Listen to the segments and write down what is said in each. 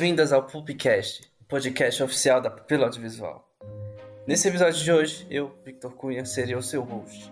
boas-vindas ao Pulpcast, o podcast oficial da Pupila Audiovisual. Nesse episódio de hoje, eu, Victor Cunha, serei o seu host.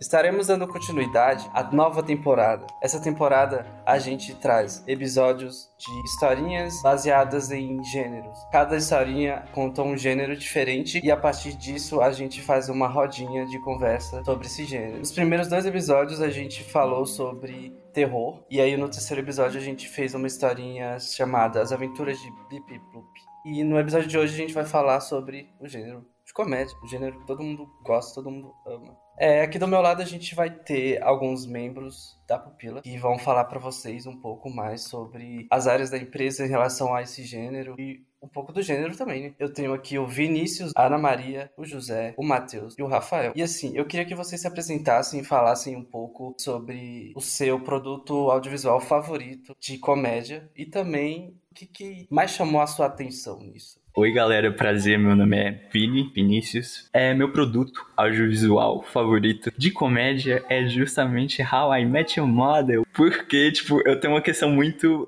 Estaremos dando continuidade à nova temporada. Essa temporada a gente traz episódios de historinhas baseadas em gêneros. Cada historinha conta um gênero diferente e a partir disso a gente faz uma rodinha de conversa sobre esse gênero. Nos primeiros dois episódios a gente falou sobre terror e aí no terceiro episódio a gente fez uma historinha chamada As Aventuras de Blip Bloop. E no episódio de hoje a gente vai falar sobre o gênero de comédia, o gênero que todo mundo gosta, todo mundo ama. É, aqui do meu lado a gente vai ter alguns membros da Pupila que vão falar para vocês um pouco mais sobre as áreas da empresa em relação a esse gênero e um pouco do gênero também, né? Eu tenho aqui o Vinícius, a Ana Maria, o José, o Matheus e o Rafael. E assim, eu queria que vocês se apresentassem e falassem um pouco sobre o seu produto audiovisual favorito de comédia e também o que, que mais chamou a sua atenção nisso. Oi, galera, prazer. Meu nome é Vini Vinícius. É meu produto audiovisual favorito de comédia é justamente How I Met Your Mother, porque tipo, eu tenho uma questão muito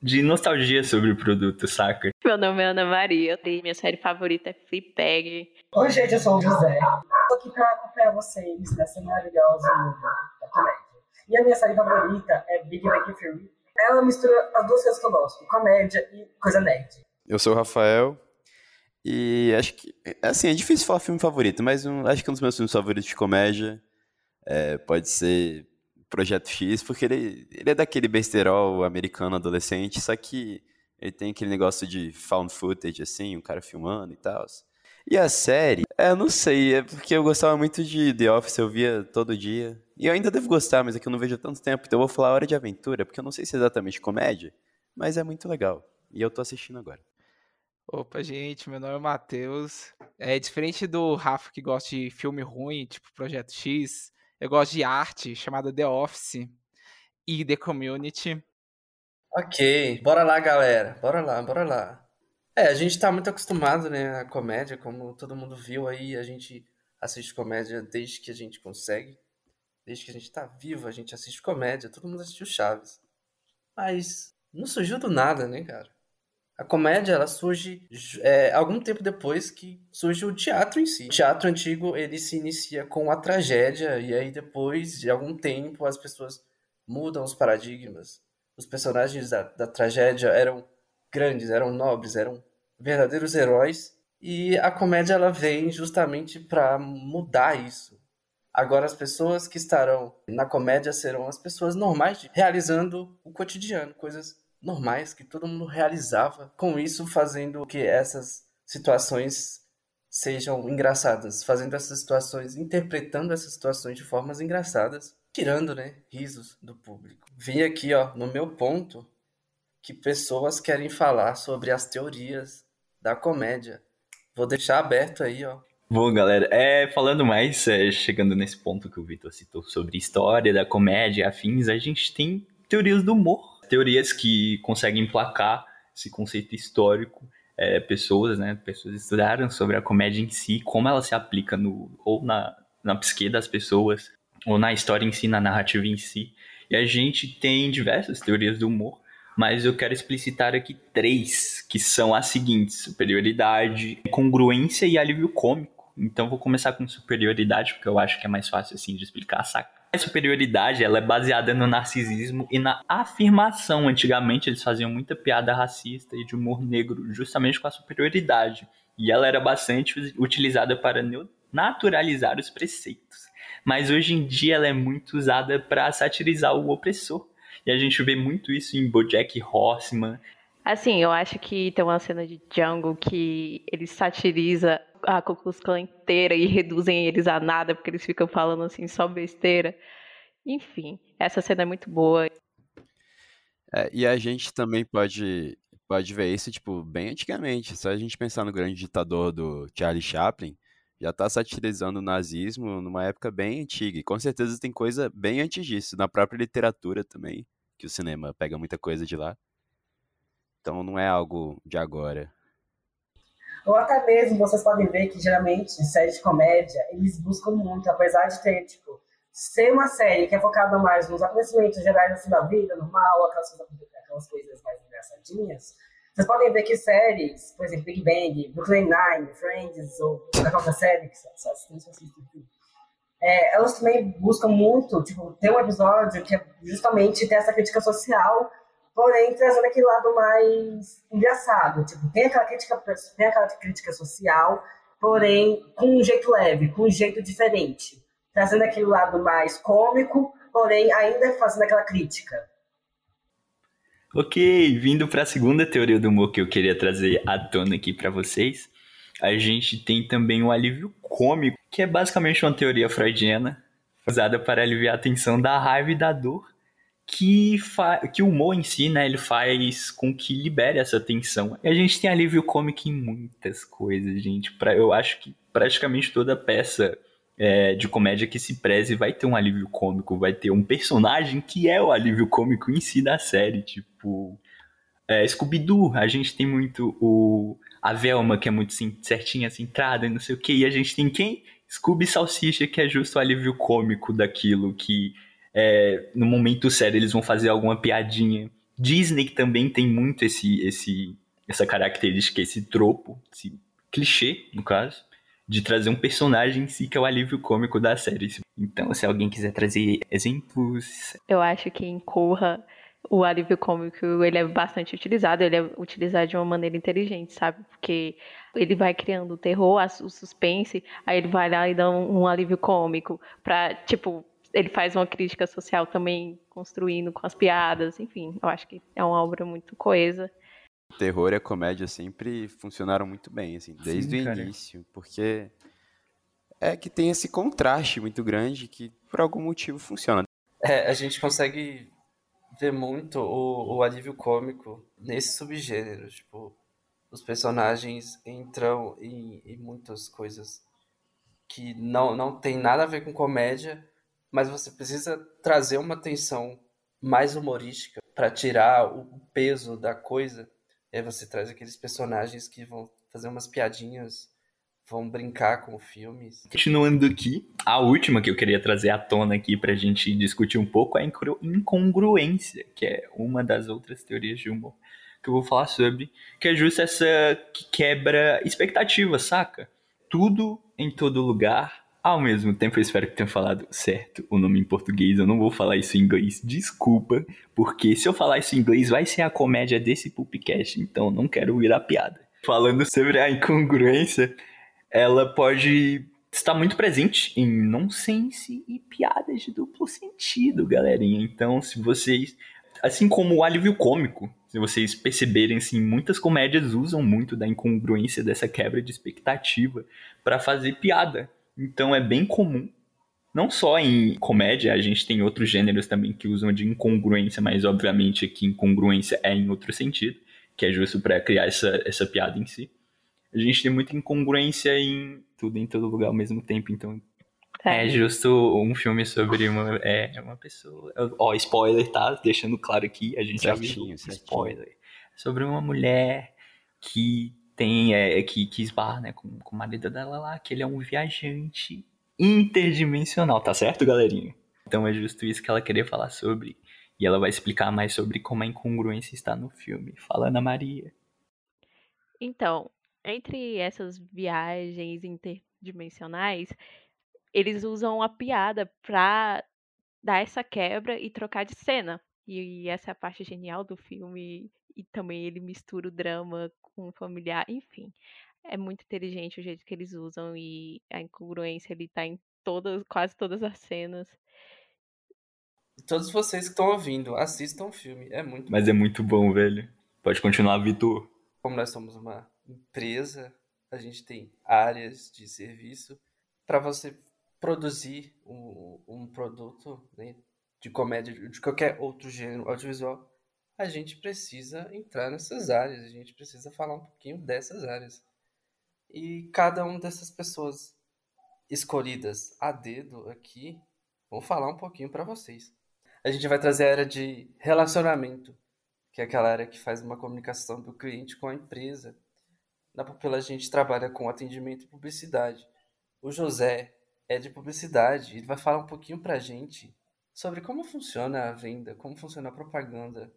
de nostalgia sobre o produto, saca? Meu nome é Ana Maria, minha série favorita é Fleabag. Oi, gente, eu sou o José. Tô aqui pra acompanhar vocês nessa maravilhosa da comédia. E a minha série favorita é Big Bang Theory. Ela mistura as duas coisas que eu gosto, comédia e coisa nerd. Eu sou o Rafael. E acho que. Assim, é difícil falar filme favorito, mas um, acho que um dos meus filmes favoritos de comédia é, pode ser Projeto X, porque ele, ele é daquele besterol americano adolescente, só que ele tem aquele negócio de found footage, assim, um cara filmando e tal. E a série, é, não sei, é porque eu gostava muito de The Office, eu via todo dia. E eu ainda devo gostar, mas é que eu não vejo há tanto tempo, então eu vou falar Hora de Aventura, porque eu não sei se é exatamente comédia, mas é muito legal. E eu tô assistindo agora. Opa, gente, meu nome é Matheus. É diferente do Rafa que gosta de filme ruim, tipo Projeto X, eu gosto de arte chamada The Office e The Community. Ok, bora lá, galera. Bora lá, bora lá. É, a gente tá muito acostumado, né, a comédia, como todo mundo viu aí, a gente assiste comédia desde que a gente consegue. Desde que a gente tá vivo, a gente assiste comédia, todo mundo assistiu Chaves. Mas não surgiu do nada, né, cara? A comédia ela surge é, algum tempo depois que surge o teatro em si. O teatro antigo ele se inicia com a tragédia e aí depois de algum tempo as pessoas mudam os paradigmas. Os personagens da, da tragédia eram grandes, eram nobres, eram verdadeiros heróis e a comédia ela vem justamente para mudar isso. Agora as pessoas que estarão na comédia serão as pessoas normais realizando o cotidiano, coisas normais que todo mundo realizava, com isso fazendo que essas situações sejam engraçadas, fazendo essas situações, interpretando essas situações de formas engraçadas, tirando, né, risos do público. Vi aqui, ó, no meu ponto, que pessoas querem falar sobre as teorias da comédia. Vou deixar aberto aí, ó. Bom, galera, é, falando mais, é, chegando nesse ponto que o Vitor citou sobre história da comédia afins, a gente tem teorias do humor teorias que conseguem emplacar esse conceito histórico. É, pessoas, né, pessoas estudaram sobre a comédia em si, como ela se aplica no ou na, na psique das pessoas, ou na história em si, na narrativa em si. E a gente tem diversas teorias do humor, mas eu quero explicitar aqui três, que são as seguintes: superioridade, congruência e alívio cômico. Então vou começar com superioridade, porque eu acho que é mais fácil assim de explicar, saca? Superioridade ela é baseada no narcisismo e na afirmação. Antigamente eles faziam muita piada racista e de humor negro justamente com a superioridade. E ela era bastante utilizada para naturalizar os preceitos. Mas hoje em dia ela é muito usada para satirizar o opressor. E a gente vê muito isso em Bojack Horseman. Assim, eu acho que tem uma cena de Django que ele satiriza a Klan inteira e reduzem eles a nada porque eles ficam falando assim só besteira. Enfim, essa cena é muito boa. É, e a gente também pode, pode ver isso, tipo, bem antigamente. Só a gente pensar no grande ditador do Charlie Chaplin, já está satirizando o nazismo numa época bem antiga. E com certeza tem coisa bem antes disso, na própria literatura também, que o cinema pega muita coisa de lá. Então não é algo de agora. Ou até mesmo vocês podem ver que geralmente séries de comédia, eles buscam muito, apesar de ter, tipo, ser uma série que é focada mais nos acontecimentos gerais assim, da vida, normal, aquelas, aquelas coisas mais engraçadinhas, Vocês podem ver que séries, por exemplo, Big Bang, Brooklyn Nine, Friends, ou própria série, que só assistem é, elas também buscam muito, tipo, ter um episódio que é justamente ter essa crítica social, porém trazendo aquele lado mais engraçado. Tipo, tem aquela crítica, tem aquela crítica social, porém com um jeito leve, com um jeito diferente. Trazendo aquele lado mais cômico, porém ainda fazendo aquela crítica. Ok, vindo para a segunda teoria do humor que eu queria trazer à tona aqui para vocês, a gente tem também o alívio cômico, que é basicamente uma teoria freudiana usada para aliviar a tensão da raiva e da dor, que, que o humor em si, né, ele faz com que libere essa tensão. E a gente tem alívio cômico em muitas coisas, gente. Pra, eu acho que praticamente toda peça é, de comédia que se preze vai ter um alívio cômico, vai ter um personagem que é o alívio cômico em si da série, tipo é, Scooby-Doo, a gente tem muito o a Velma, que é muito certinha, centrada, e não sei o que, e a gente tem quem? Scooby Salsicha, que é justo o alívio cômico daquilo, que é, no momento sério eles vão fazer alguma piadinha. Disney também tem muito esse, esse, essa característica, esse tropo, esse clichê, no caso, de trazer um personagem em si que é o alívio cômico da série. Então, se alguém quiser trazer exemplos. Eu acho que em Corra o alívio cômico ele é bastante utilizado, ele é utilizado de uma maneira inteligente, sabe? Porque ele vai criando o terror, o suspense, aí ele vai lá e dá um, um alívio cômico para tipo ele faz uma crítica social também construindo com as piadas, enfim, eu acho que é uma obra muito coesa. O terror e a comédia sempre funcionaram muito bem, assim, desde Sim, o início, porque é que tem esse contraste muito grande que por algum motivo funciona. É, a gente consegue ver muito o, o alívio cômico nesse subgênero. Tipo, os personagens entram em, em muitas coisas que não, não tem nada a ver com comédia, mas você precisa trazer uma tensão mais humorística para tirar o peso da coisa. E aí você traz aqueles personagens que vão fazer umas piadinhas vão brincar com filmes. Continuando aqui, a última que eu queria trazer à tona aqui pra gente discutir um pouco é a incongruência, que é uma das outras teorias de humor que eu vou falar sobre, que é justo essa que quebra expectativa, saca? Tudo em todo lugar ao mesmo tempo, eu espero que tenha falado certo o nome em português. Eu não vou falar isso em inglês. Desculpa, porque se eu falar isso em inglês, vai ser a comédia desse Pupcast. Então, não quero virar piada. Falando sobre a incongruência, ela pode estar muito presente em nonsense e piadas de duplo sentido, galerinha. Então, se vocês, assim como o alívio cômico, se vocês perceberem, assim, muitas comédias usam muito da incongruência dessa quebra de expectativa para fazer piada. Então, é bem comum. Não só em comédia, a gente tem outros gêneros também que usam de incongruência, mas obviamente aqui incongruência é em outro sentido, que é justo para criar essa, essa piada em si a gente tem muita incongruência em tudo em todo lugar ao mesmo tempo, então é, é justo um filme sobre uma, é, uma pessoa. Ó, spoiler, tá? Deixando claro aqui, a gente certinho, já viu spoiler. Sobre uma mulher que tem, é, que, que esbarra né, com, com o marido dela lá, que ele é um viajante interdimensional, tá certo, galerinha? Então é justo isso que ela queria falar sobre. E ela vai explicar mais sobre como a incongruência está no filme. Fala, Ana Maria. Então, entre essas viagens interdimensionais, eles usam a piada pra dar essa quebra e trocar de cena. E, essa é a parte genial do filme. E também ele mistura o drama com o familiar, enfim. É muito inteligente o jeito que eles usam e a incongruência ele tá em todas, quase todas as cenas. Todos vocês que estão ouvindo, assistam o filme. É muito Mas bom. é muito bom, velho. Pode continuar, Vitor. Como nós somos uma empresa, a gente tem áreas de serviço para você produzir um, um produto né, de comédia, de qualquer outro gênero audiovisual, a gente precisa entrar nessas áreas, a gente precisa falar um pouquinho dessas áreas. E cada uma dessas pessoas escolhidas a dedo aqui vão falar um pouquinho para vocês. A gente vai trazer a área de relacionamento, que é aquela área que faz uma comunicação do cliente com a empresa na Pupila a gente trabalha com atendimento e publicidade. O José é de publicidade, ele vai falar um pouquinho pra gente sobre como funciona a venda, como funciona a propaganda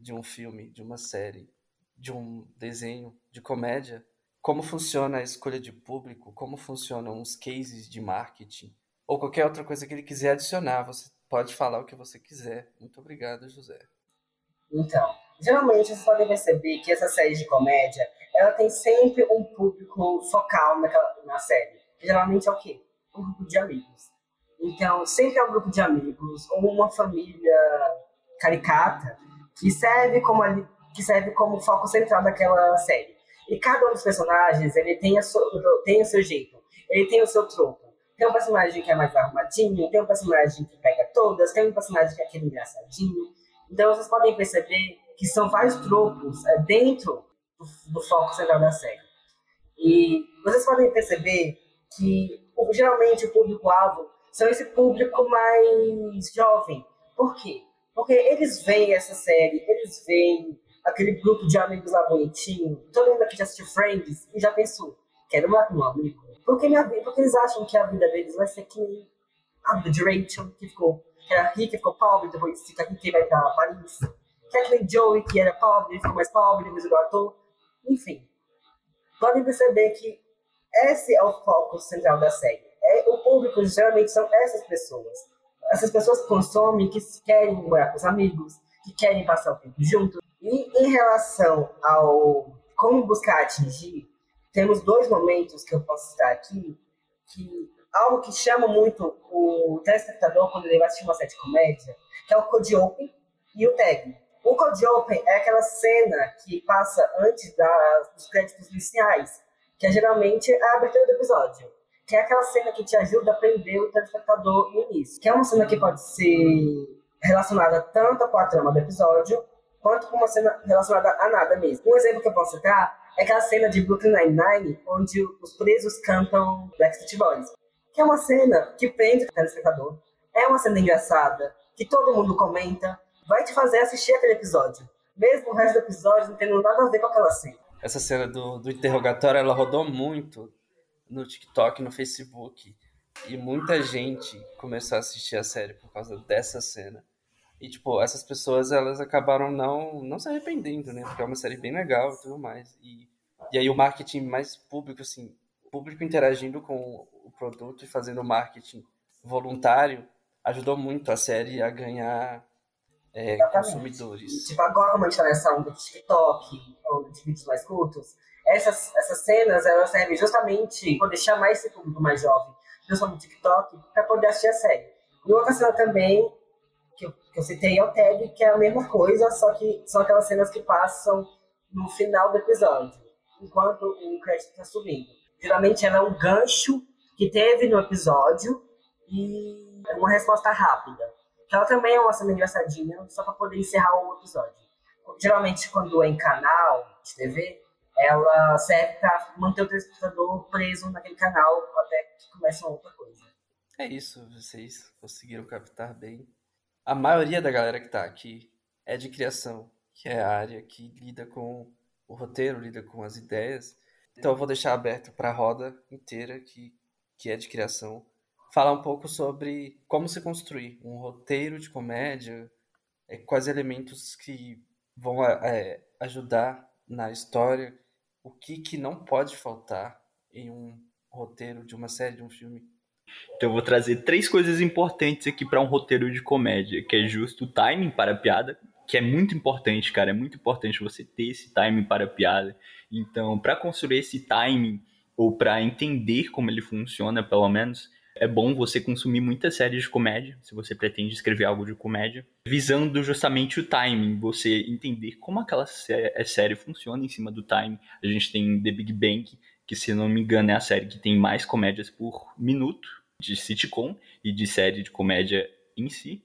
de um filme, de uma série, de um desenho de comédia, como funciona a escolha de público, como funcionam os cases de marketing, ou qualquer outra coisa que ele quiser adicionar. Você pode falar o que você quiser. Muito obrigado, José. Então, geralmente vocês podem perceber que essa série de comédia, ela tem sempre um público focal naquela, na série. Geralmente é o quê? Um grupo de amigos. Então, sempre é um grupo de amigos ou uma família caricata que serve como, que serve como foco central daquela série. E cada um dos personagens, ele tem, a sua, tem o seu jeito, ele tem o seu troco. Tem um personagem que é mais arrumadinho, tem um personagem que pega todas, tem um personagem que é aquele engraçadinho. Então vocês podem perceber que são vários tropos é, dentro do, do foco central da série. E vocês podem perceber que geralmente o público-alvo são esse público mais jovem. Por quê? Porque eles veem essa série, eles veem aquele grupo de amigos lá bonitinho, todo mundo aqui já assistiu Friends e já pensou, quero morar com um amigo. Porque, minha, porque eles acham que a vida deles vai ser que a de Rachel, que ficou que era rica, ficou pobre, depois fica rica e vai pra Paris. Kathleen Joey, que era pobre, ficou mais pobre, depois igual ator. Enfim, podem perceber que esse é o foco central da série. É, o público geralmente são essas pessoas. Essas pessoas consomem, que querem morar com os amigos, que querem passar o tempo juntos. E em relação ao como buscar atingir, temos dois momentos que eu posso citar aqui, que algo que chama muito o telespectador quando ele vai assistir uma série de comédia, que é o Code Open e o Tag. O Code Open é aquela cena que passa antes dos créditos iniciais, que é geralmente a abertura do episódio. Que é aquela cena que te ajuda a prender o telespectador no início. Que é uma cena que pode ser relacionada tanto com a trama do episódio, quanto com uma cena relacionada a nada mesmo. Um exemplo que eu posso citar é aquela cena de Brooklyn Nine-Nine, onde os presos cantam Backstreet Boys. Que é uma cena que prende o telespectador. É uma cena engraçada, que todo mundo comenta, vai te fazer assistir aquele episódio. Mesmo o resto do episódio não tendo nada a ver com aquela cena. Essa cena do, do interrogatório, ela rodou muito no TikTok, no Facebook. E muita gente começou a assistir a série por causa dessa cena. E, tipo, essas pessoas, elas acabaram não, não se arrependendo, né? Porque é uma série bem legal e tudo mais. E, e aí o marketing mais público, assim, público interagindo com o produto e fazendo marketing voluntário, ajudou muito a série a ganhar é, consumidores. Tipo, agora como a gente tá nessa onda de TikTok, onda de vídeos mais curtos, essas, essas cenas, elas servem justamente para deixar mais esse público mais jovem, principalmente no TikTok, para poder assistir a série. E outra cena também que eu, que eu citei é o tag, que é a mesma coisa, só que são aquelas cenas que passam no final do episódio, enquanto o crédito está subindo. Geralmente ela é um gancho que teve no episódio e uma resposta rápida. Ela também é uma cena engraçadinha, só para poder encerrar o episódio. Geralmente, quando é em canal de TV, ela serve para manter o telespectador preso naquele canal até que comece uma outra coisa. É isso, vocês conseguiram captar bem a maioria da galera que está aqui é de criação, que é a área que lida com o roteiro, lida com as ideias. Então eu vou deixar aberto para a roda inteira, que, que é de criação, falar um pouco sobre como se construir um roteiro de comédia, é, quais elementos que vão é, ajudar na história, o que, que não pode faltar em um roteiro de uma série, de um filme então eu vou trazer três coisas importantes aqui para um roteiro de comédia, que é justo o timing para a piada, que é muito importante, cara, é muito importante você ter esse timing para a piada. Então, para construir esse timing ou para entender como ele funciona, pelo menos, é bom você consumir muitas séries de comédia, se você pretende escrever algo de comédia, visando justamente o timing, você entender como aquela é, série funciona em cima do timing. A gente tem The Big Bang, que se não me engano é a série que tem mais comédias por minuto, de sitcom e de série de comédia em si.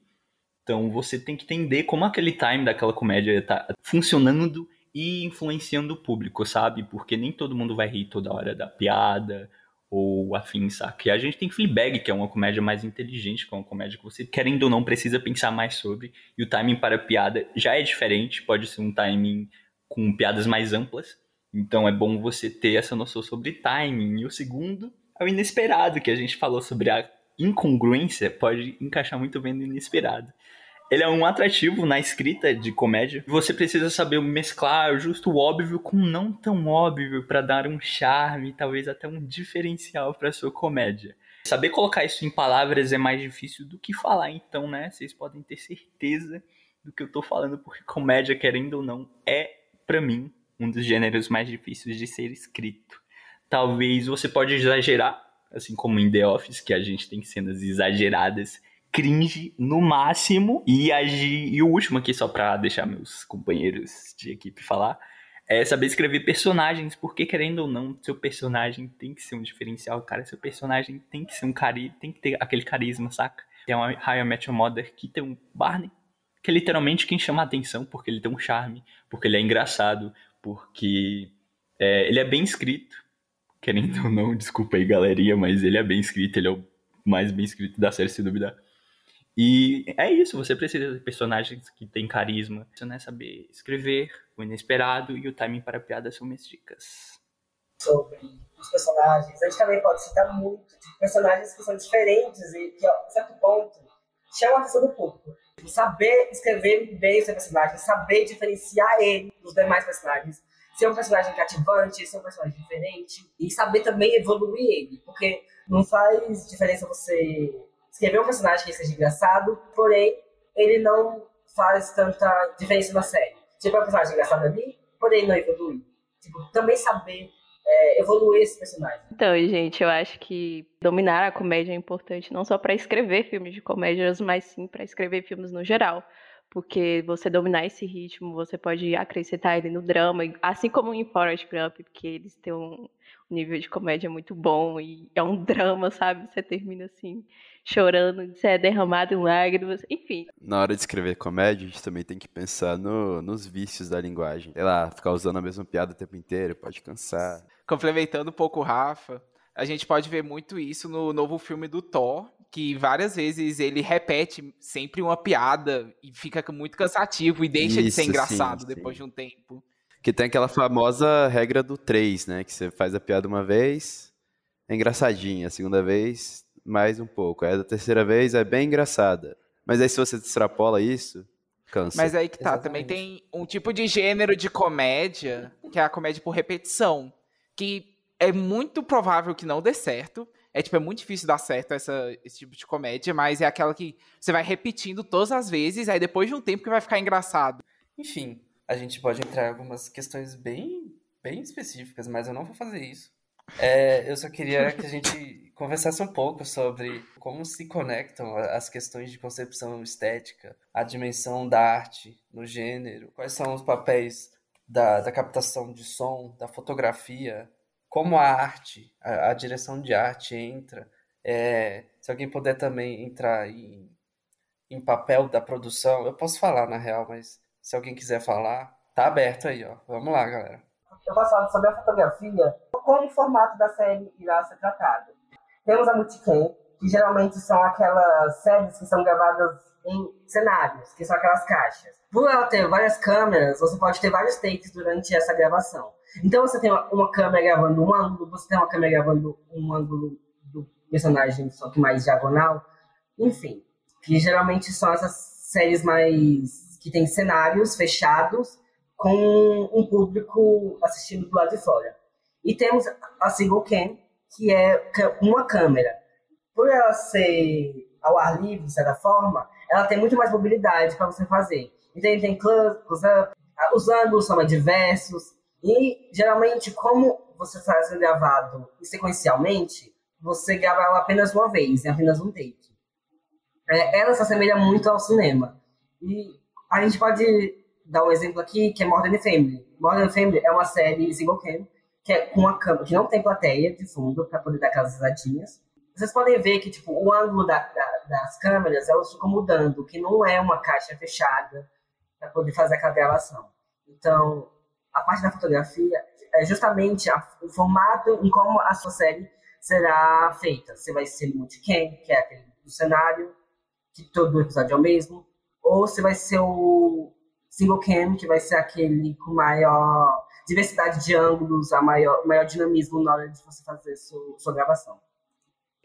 Então você tem que entender como aquele time daquela comédia tá funcionando e influenciando o público, sabe? Porque nem todo mundo vai rir toda hora da piada ou afim, saca? E a gente tem Fleabag, que é uma comédia mais inteligente, que é uma comédia que você, querendo ou não, precisa pensar mais sobre. E o timing para piada já é diferente, pode ser um timing com piadas mais amplas. Então é bom você ter essa noção sobre timing. E o segundo é o inesperado, que a gente falou sobre a incongruência, pode encaixar muito bem no inesperado. Ele é um atrativo na escrita de comédia. Você precisa saber mesclar justo o óbvio com o não tão óbvio para dar um charme, talvez até um diferencial para sua comédia. Saber colocar isso em palavras é mais difícil do que falar, então, né? Vocês podem ter certeza do que eu tô falando, porque comédia, querendo ou não, é, para mim, um dos gêneros mais difíceis de ser escrito. Talvez você pode exagerar, assim como em The Office, que a gente tem cenas exageradas, cringe no máximo e agir. E o último aqui, só pra deixar meus companheiros de equipe falar, é saber escrever personagens, porque querendo ou não, seu personagem tem que ser um diferencial, cara. Seu personagem tem que ser um cari, tem que ter aquele carisma, saca? Tem uma High Met Your Mother que tem um Barney, que é literalmente quem chama a atenção, porque ele tem um charme, porque ele é engraçado, porque é, ele é bem escrito. Querendo ou não, desculpa aí, galerinha, mas ele é bem escrito, ele é o mais bem escrito da série, se duvidar. E é isso, você precisa de personagens que têm carisma. Você não é saber escrever, o inesperado e o timing para piadas são minhas dicas. Sobre os personagens, a gente também pode citar muito tipo, personagens que são diferentes e que, a certo ponto, chamam a atenção do público. Saber escrever bem o seu personagem, saber diferenciar ele dos demais personagens, ser um personagem cativante, ser um personagem diferente e saber também evoluir ele, porque não faz diferença você escrever um personagem que seja engraçado, porém, ele não faz tanta diferença na série. Tipo, é um personagem engraçado ali, porém não evolui. Tipo, também saber é, evoluir esse personagem. Então, gente, eu acho que dominar a comédia é importante não só para escrever filmes de comédias, mas sim para escrever filmes no geral. Porque você dominar esse ritmo, você pode acrescentar ele no drama, assim como em Forrest Gump, porque eles têm um nível de comédia muito bom e é um drama, sabe? Você termina assim chorando, você é derramado em lágrimas, enfim. Na hora de escrever comédia, a gente também tem que pensar no, nos vícios da linguagem. Sei lá, ficar usando a mesma piada o tempo inteiro pode cansar. Complementando um pouco o Rafa, a gente pode ver muito isso no novo filme do Thor, que várias vezes ele repete sempre uma piada e fica muito cansativo e deixa isso, de ser engraçado sim, depois sim. de um tempo. Que tem aquela famosa regra do 3, né? Que você faz a piada uma vez, é engraçadinha. A segunda vez, mais um pouco. Aí a terceira vez é bem engraçada. Mas aí se você extrapola isso, cansa. Mas aí que tá, Exatamente. também tem um tipo de gênero de comédia, que é a comédia por repetição, que é muito provável que não dê certo. É tipo, é muito difícil dar certo essa, esse tipo de comédia, mas é aquela que você vai repetindo todas as vezes, aí depois de um tempo que vai ficar engraçado. Enfim, a gente pode entrar em algumas questões bem, bem específicas, mas eu não vou fazer isso. É, eu só queria que a gente conversasse um pouco sobre como se conectam as questões de concepção estética, a dimensão da arte no gênero, quais são os papéis da, da captação de som, da fotografia, como a arte, a, a direção de arte entra. É, se alguém puder também entrar em, em papel da produção, eu posso falar na real, mas se alguém quiser falar, tá aberto aí, ó. Vamos lá, galera. Eu posso falar sobre a fotografia, como o formato da série irá ser tratado. Temos a multicam, que geralmente são aquelas séries que são gravadas em cenários, que são aquelas caixas. Por ela ter várias câmeras, você pode ter vários takes durante essa gravação. Então você tem uma, câmera gravando um ângulo, você tem uma câmera gravando um ângulo do personagem, só que mais diagonal. Enfim, que geralmente são essas séries mais que tem cenários fechados com um público assistindo do lado de fora. E temos a single cam, que é uma câmera. Por ela ser ao ar livre, de certa forma, ela tem muito mais mobilidade para você fazer. Então, tem close-up, os ângulos são mais diversos, e geralmente, como você está sendo gravado sequencialmente, você grava ela apenas uma vez, em apenas um take. É, ela se assemelha muito ao cinema. E a gente pode dar um exemplo aqui, que é Modern Family. Modern Family é uma série single cam, que é com uma câmera que não tem plateia de fundo, para poder dar aquelas risadinhas. Vocês podem ver que tipo, o ângulo da, da, das câmeras elas ficam mudando, que não é uma caixa fechada para poder fazer aquela gravação. Então, a parte da fotografia é justamente a, o formato em como a sua série será feita. Você vai ser multicam, que é aquele do cenário, que todo episódio é o mesmo, ou você vai ser o single cam, que vai ser aquele com maior diversidade de ângulos, a maior, maior dinamismo na hora de você fazer sua, sua gravação.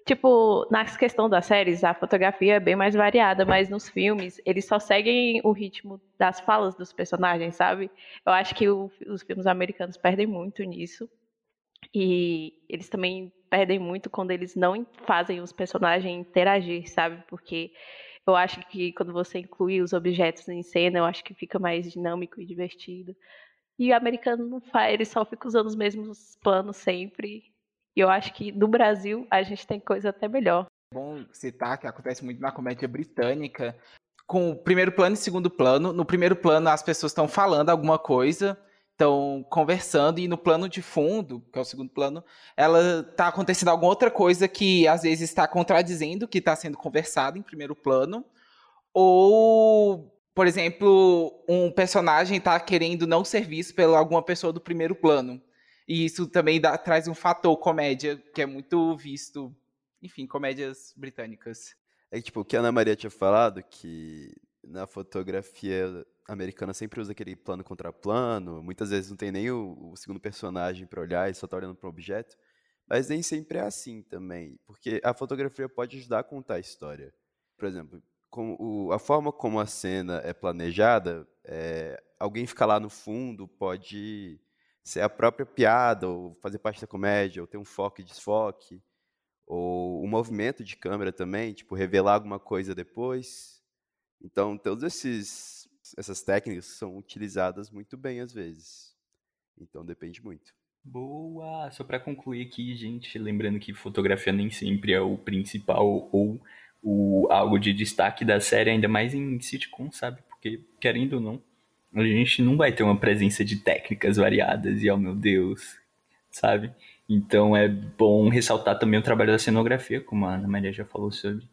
Tipo, na questão das séries, a fotografia é bem mais variada, mas nos filmes, eles só seguem o ritmo das falas dos personagens, sabe? Eu acho que o, os filmes americanos perdem muito nisso. E eles também perdem muito quando eles não fazem os personagens interagir, sabe? Porque eu acho que quando você inclui os objetos em cena, eu acho que fica mais dinâmico e divertido. E o americano não faz, ele só fica usando os mesmos planos sempre. E eu acho que no Brasil a gente tem coisa até melhor. É bom citar que acontece muito na comédia britânica, com o primeiro plano e segundo plano. No primeiro plano as pessoas estão falando alguma coisa, estão conversando, e no plano de fundo, que é o segundo plano, ela está acontecendo alguma outra coisa que às vezes está contradizendo o que está sendo conversado em primeiro plano. Ou, por exemplo, um personagem está querendo não ser visto por alguma pessoa do primeiro plano. E isso também dá, traz um fator comédia, que é muito visto, enfim, comédias britânicas. É tipo, o que a Ana Maria tinha falado, que na fotografia americana sempre usa aquele plano contra plano, muitas vezes não tem nem o, o segundo personagem para olhar e só tá olhando para o objeto, mas nem sempre é assim também, porque a fotografia pode ajudar a contar a história. Por exemplo, o, a forma como a cena é planejada, é, alguém ficar lá no fundo pode ser a própria piada, ou fazer parte da comédia, ou ter um foco e desfoque, ou o um movimento de câmera também, tipo, revelar alguma coisa depois. Então, todas esses, essas técnicas são utilizadas muito bem às vezes. Então, depende muito. Boa! Só para concluir aqui, gente, lembrando que fotografia nem sempre é o principal ou o algo de destaque da série, ainda mais em sitcom, sabe? Porque, querendo ou não, a gente não vai ter uma presença de técnicas variadas e, oh meu Deus, sabe? Então é bom ressaltar também o trabalho da cenografia, como a Ana Maria já falou sobre,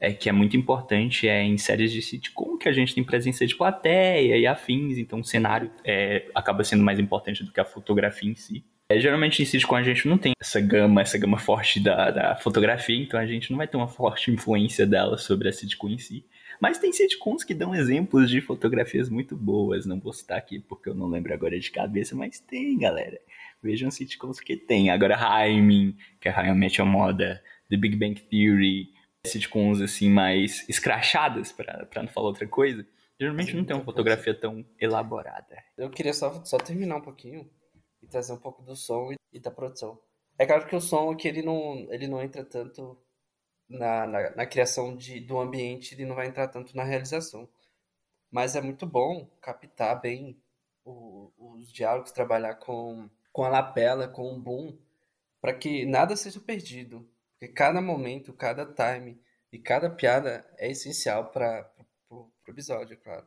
é que é muito importante é em séries de sitcom que a gente tem presença de plateia e afins, então o cenário é, acaba sendo mais importante do que a fotografia em si. É, geralmente em sitcom a gente não tem essa gama, essa gama forte da, da fotografia, então a gente não vai ter uma forte influência dela sobre a sitcom em si. Mas tem sitcoms que dão exemplos de fotografias muito boas. Não vou citar aqui porque eu não lembro agora de cabeça, mas tem, galera. Vejam sitcoms que tem. Agora, Hymen, que é Met Your Mother, The Big Bang Theory, sitcoms assim mais escrachadas, para não falar outra coisa. Geralmente não tem uma fotografia tão elaborada. Eu queria só, só terminar um pouquinho e trazer um pouco do som e da produção. É claro que o som aqui ele não, ele não entra tanto na, na, na, criação de, do ambiente, ele não vai entrar tanto na realização. Mas é muito bom captar bem o, os diálogos, trabalhar com, com a lapela, com o boom, para que nada seja perdido. Porque cada momento, cada time e cada piada é essencial para o episódio, claro.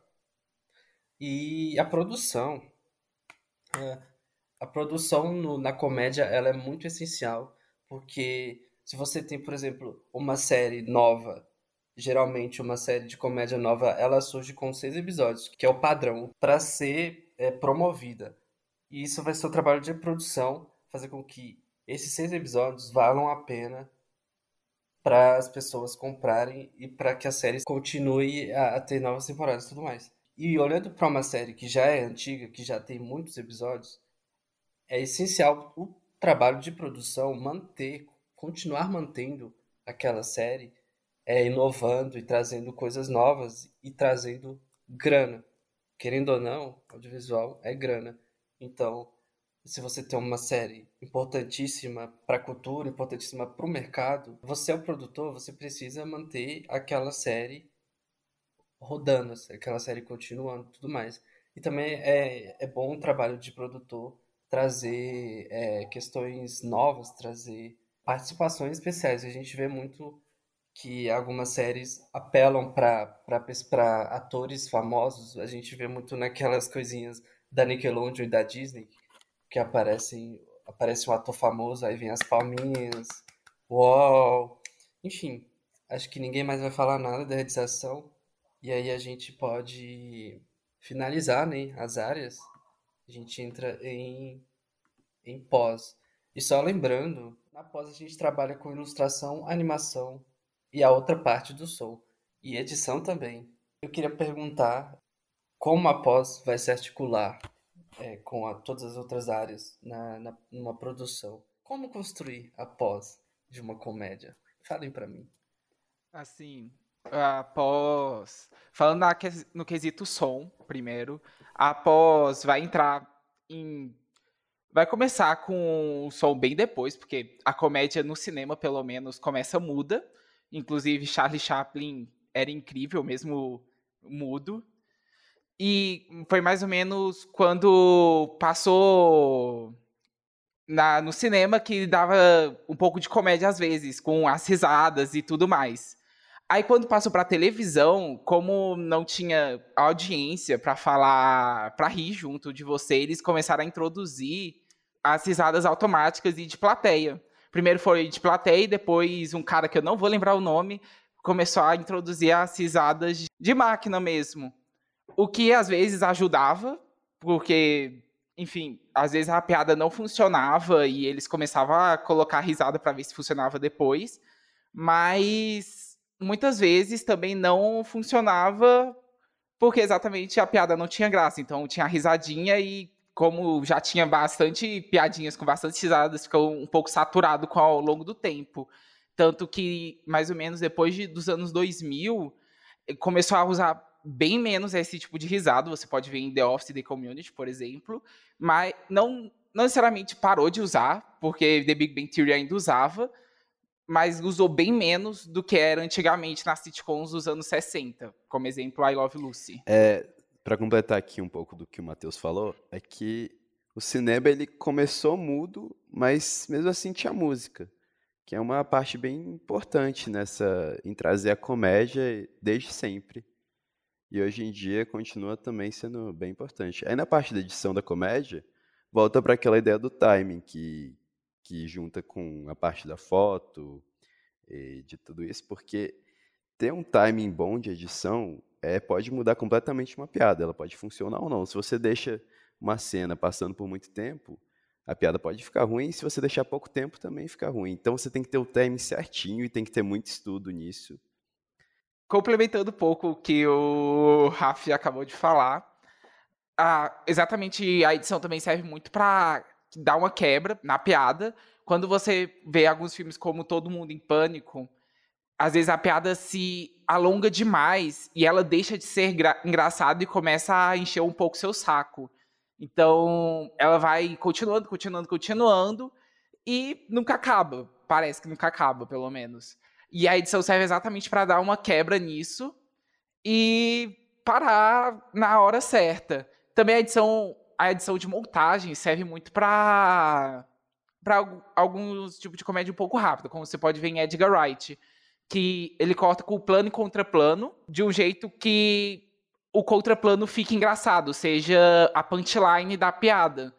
E a produção. É, a produção no, na comédia ela é muito essencial, porque se você tem, por exemplo, uma série nova, geralmente uma série de comédia nova, ela surge com seis episódios, que é o padrão para ser é, promovida. E isso vai ser o trabalho de produção, fazer com que esses seis episódios valham a pena para as pessoas comprarem e para que a série continue a, a, ter novas temporadas e tudo mais. E olhando para uma série que já é antiga, que já tem muitos episódios, é essencial o trabalho de produção manter continuar mantendo aquela série, é, inovando e trazendo coisas novas e trazendo grana. Querendo ou não, audiovisual é grana. Então, se você tem uma série importantíssima para a cultura, importantíssima para o mercado, você é o produtor, você precisa manter aquela série rodando, aquela série continuando, tudo mais. E também é, é bom o trabalho de produtor trazer é, questões novas, trazer participações especiais. A gente vê muito que algumas séries apelam para atores famosos. A gente vê muito naquelas coisinhas da Nickelodeon e da Disney que aparecem aparece um ator famoso, aí vem as palminhas, uau, enfim, acho que ninguém mais vai falar nada da realização e aí a gente pode finalizar, né, as áreas. A gente entra em em pós. E só lembrando Após a gente trabalha com ilustração, animação e a outra parte do som. E edição também. Eu queria perguntar como a pós vai se articular é, com a, todas as outras áreas na, na, numa produção. Como construir a pós de uma comédia? Falem para mim. Assim, após. Falando na, no quesito som, primeiro. Após vai entrar em. Vai começar com o som bem depois, porque a comédia no cinema, pelo menos, começa muda. Inclusive, Charlie Chaplin era incrível, mesmo mudo. E foi mais ou menos quando passou na, no cinema que dava um pouco de comédia às vezes, com as risadas e tudo mais. Aí quando passou para televisão, como não tinha audiência para falar, para rir junto de você, eles começaram a introduzir as risadas automáticas e de plateia. Primeiro foi de plateia e depois um cara que eu não vou lembrar o nome começou a introduzir as risadas de máquina mesmo. O que às vezes ajudava, porque, enfim, às vezes a piada não funcionava e eles começavam a colocar risada para ver se funcionava depois, mas muitas vezes também não funcionava porque exatamente a piada não tinha graça. Então tinha a risadinha e como já tinha bastante piadinhas com bastante risadas, ficou um pouco saturado com ao longo do tempo. Tanto que, mais ou menos depois de, dos anos 2000, começou a usar bem menos esse tipo de risada. Você pode ver em The Office The Community, por exemplo. Mas não, não necessariamente parou de usar, porque The Big Bang Theory ainda usava, mas usou bem menos do que era antigamente nas sitcoms dos anos 60. Como exemplo, I Love Lucy. É, para completar aqui um pouco do que o Matheus falou, é que o cinema ele começou mudo, mas mesmo assim tinha música que é uma parte bem importante nessa em trazer a comédia desde sempre. E hoje em dia continua também sendo bem importante. Aí na parte da edição da comédia, volta para aquela ideia do timing que que junta com a parte da foto e de tudo isso, porque ter um timing bom de edição é, pode mudar completamente uma piada. Ela pode funcionar ou não. Se você deixa uma cena passando por muito tempo, a piada pode ficar ruim, se você deixar pouco tempo também fica ruim. Então você tem que ter o time certinho e tem que ter muito estudo nisso. Complementando um pouco o que o Rafi acabou de falar, a, exatamente a edição também serve muito para dar uma quebra na piada. Quando você vê alguns filmes como Todo Mundo em Pânico, às vezes a piada se alonga demais e ela deixa de ser engraçada e começa a encher um pouco seu saco. Então, ela vai continuando, continuando, continuando e nunca acaba. Parece que nunca acaba, pelo menos. E a edição serve exatamente para dar uma quebra nisso e parar na hora certa. Também a edição, a edição de montagem serve muito para para alguns tipos de comédia um pouco rápido, como você pode ver em Edgar Wright, que ele corta com plano e contraplano de um jeito que o contraplano fica engraçado, seja a punchline da piada.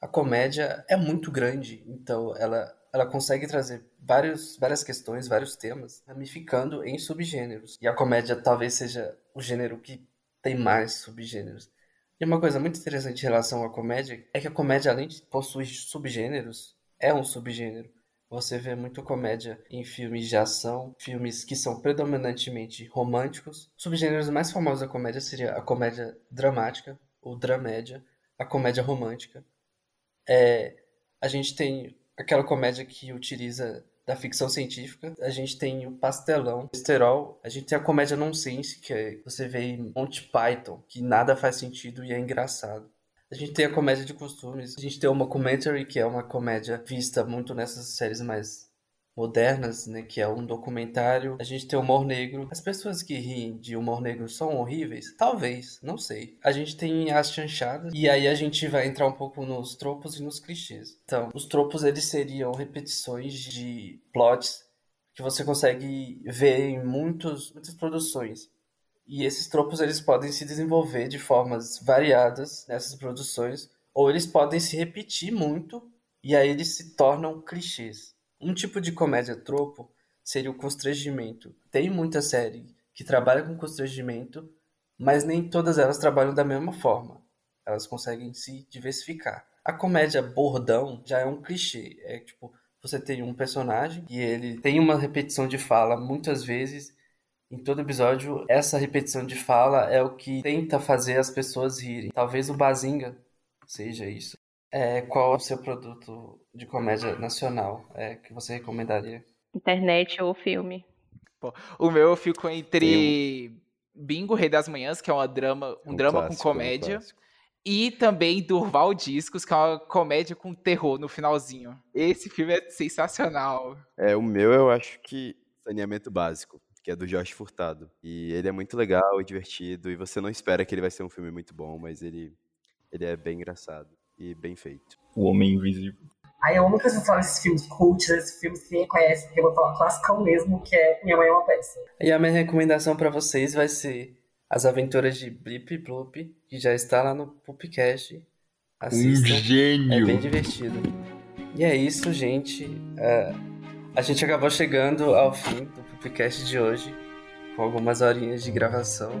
A comédia é muito grande, então ela, ela consegue trazer vários, várias questões, vários temas, ramificando em subgêneros. E a comédia talvez seja o gênero que tem mais subgêneros. E uma coisa muito interessante em relação à comédia é que a comédia, além de possuir subgêneros, é um subgênero. Você vê muito comédia em filmes de ação, filmes que são predominantemente românticos. Subgêneros mais famosos da comédia seria a comédia dramática, ou dramédia, a comédia romântica. É, a gente tem aquela comédia que utiliza da ficção científica, a gente tem o pastelão, o esterol, a gente tem a comédia nonsense, que é, você vê em Monty Python, que nada faz sentido e é engraçado. A gente tem a comédia de costumes, a gente tem uma commentary, que é uma comédia vista muito nessas séries mais modernas, né, que é um documentário. A gente tem humor negro. As pessoas que riem de humor negro são horríveis? Talvez, não sei. A gente tem as chanchadas e aí a gente vai entrar um pouco nos tropos e nos clichês. Então, os tropos eles seriam repetições de plots que você consegue ver em muitos, muitas produções. E esses tropos eles podem se desenvolver de formas variadas nessas produções, ou eles podem se repetir muito e aí eles se tornam clichês. Um tipo de comédia tropo seria o constrangimento. Tem muita série que trabalha com constrangimento, mas nem todas elas trabalham da mesma forma. Elas conseguem se diversificar. A comédia bordão já é um clichê. É tipo, você tem um personagem e ele tem uma repetição de fala muitas vezes em todo episódio, essa repetição de fala é o que tenta fazer as pessoas rirem. Talvez o Bazinga seja isso. É, qual é o seu produto de comédia nacional é, que você recomendaria? Internet ou filme. O meu eu fico entre Bingo Rei das Manhãs, que é uma drama, um, um drama clássico, com um comédia. clássico. E também Durval Discos, que é uma comédia com terror no finalzinho. Esse filme é sensacional. É, o meu eu acho que Saneamento Básico, que é do Josh Furtado. E ele é muito legal e divertido, e você não espera que ele vai ser um filme muito bom, mas ele, ele é bem engraçado e bem feito. O Homem Invisível. Aí eu você fala esses filmes cults, esses filmes que ninguém conhece, porque eu vou falar classicão mesmo, que é Minha Mãe é uma Peça. E a minha recomendação pra vocês vai ser As Aventuras de Blip Bloop, que já está lá no Pupcast. Um Assistam. É gênio. bem divertido. E é isso, gente. É, a gente acabou chegando ao fim do podcast de hoje, com algumas horinhas de gravação.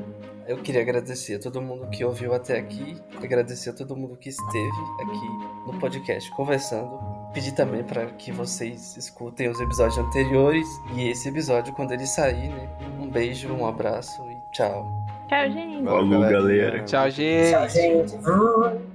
Eu queria agradecer a todo mundo que ouviu até aqui, agradecer a todo mundo que esteve aqui no podcast conversando. Pedir também para que vocês escutem os episódios anteriores e esse episódio quando ele sair, né? Um beijo, um abraço e tchau. Tchau, gente. Falou, galera. Tchau, gente. Tchau, gente.